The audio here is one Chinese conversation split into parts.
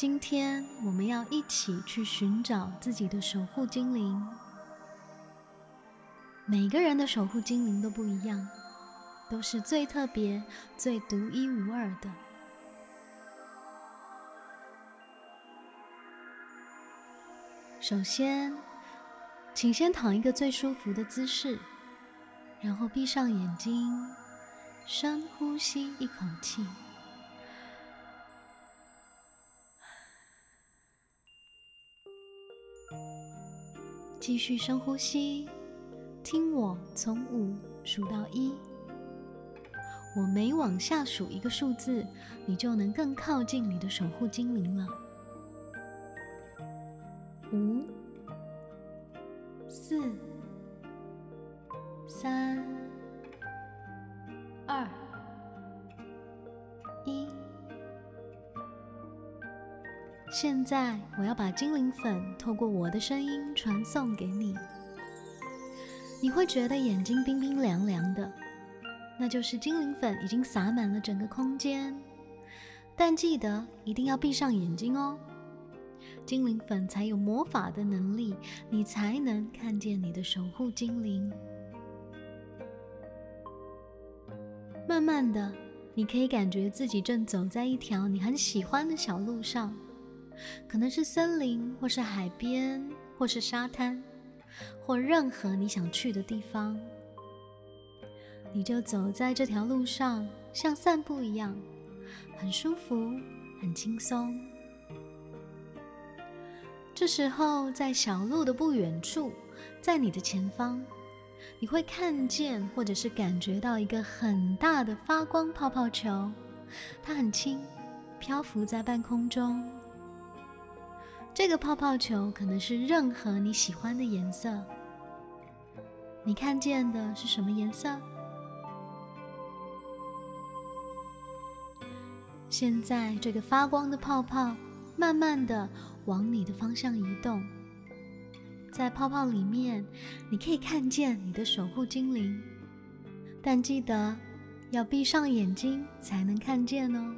今天我们要一起去寻找自己的守护精灵。每个人的守护精灵都不一样，都是最特别、最独一无二的。首先，请先躺一个最舒服的姿势，然后闭上眼睛，深呼吸一口气，继续深呼吸，听我从五数到一。我每往下数一个数字，你就能更靠近你的守护精灵了。五、四、三、现在，我要把精灵粉透过我的声音传送给你。你会觉得眼睛冰冰凉凉的，那就是精灵粉已经洒满了整个空间。但记得一定要闭上眼睛哦。精灵粉才有魔法的能力，你才能看见你的守护精灵。慢慢的，你可以感觉自己正走在一条你很喜欢的小路上，可能是森林，或是海边，或是沙滩，或任何你想去的地方。你就走在这条路上，像散步一样，很舒服，很轻松。这时候，在小路的不远处，在你的前方，你会看见或者是感觉到一个很大的发光泡泡球，它很轻，漂浮在半空中。这个泡泡球可能是任何你喜欢的颜色。你看见的是什么颜色？现在，这个发光的泡泡慢慢的。往你的方向移动，在泡泡里面，你可以看见你的守护精灵，但记得要闭上眼睛才能看见哦。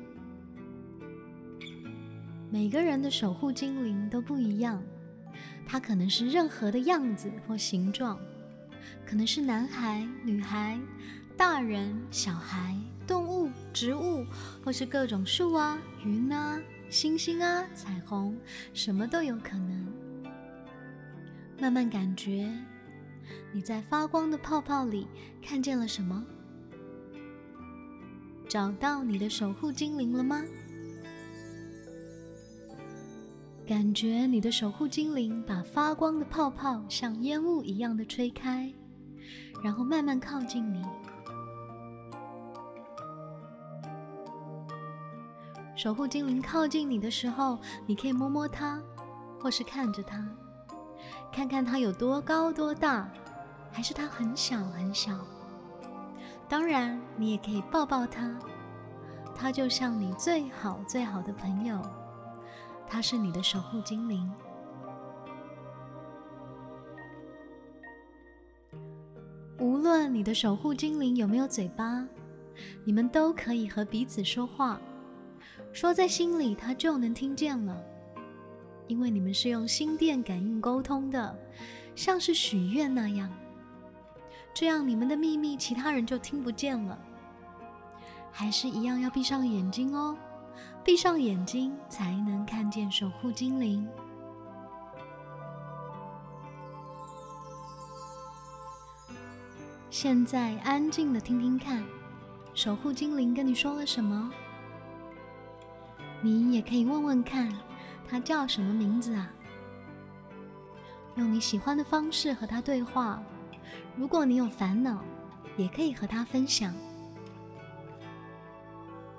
每个人的守护精灵都不一样，它可能是任何的样子或形状，可能是男孩、女孩、大人、小孩、动物、植物，或是各种树啊、云啊。星星啊，彩虹，什么都有可能。慢慢感觉，你在发光的泡泡里看见了什么？找到你的守护精灵了吗？感觉你的守护精灵把发光的泡泡像烟雾一样的吹开，然后慢慢靠近你。守护精灵靠近你的时候，你可以摸摸它，或是看着它，看看它有多高多大，还是它很小很小。当然，你也可以抱抱它，它就像你最好最好的朋友，它是你的守护精灵。无论你的守护精灵有没有嘴巴，你们都可以和彼此说话。说在心里，他就能听见了，因为你们是用心电感应沟通的，像是许愿那样。这样你们的秘密其他人就听不见了。还是一样要闭上眼睛哦，闭上眼睛才能看见守护精灵。现在安静的听听看，守护精灵跟你说了什么？你也可以问问看，他叫什么名字啊？用你喜欢的方式和他对话。如果你有烦恼，也可以和他分享。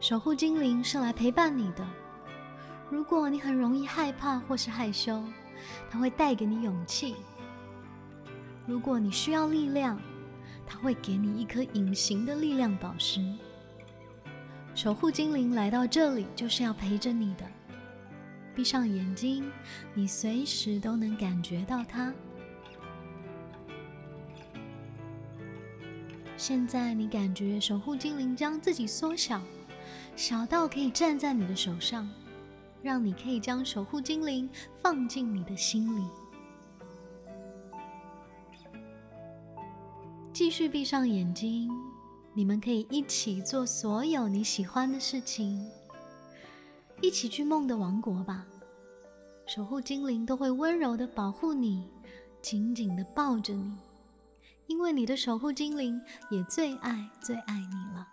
守护精灵是来陪伴你的。如果你很容易害怕或是害羞，他会带给你勇气。如果你需要力量，他会给你一颗隐形的力量宝石。守护精灵来到这里，就是要陪着你的。闭上眼睛，你随时都能感觉到它。现在你感觉守护精灵将自己缩小，小到可以站在你的手上，让你可以将守护精灵放进你的心里。继续闭上眼睛，你们可以一起做所有你喜欢的事情，一起去梦的王国吧。守护精灵都会温柔的保护你，紧紧的抱着你，因为你的守护精灵也最爱最爱你了。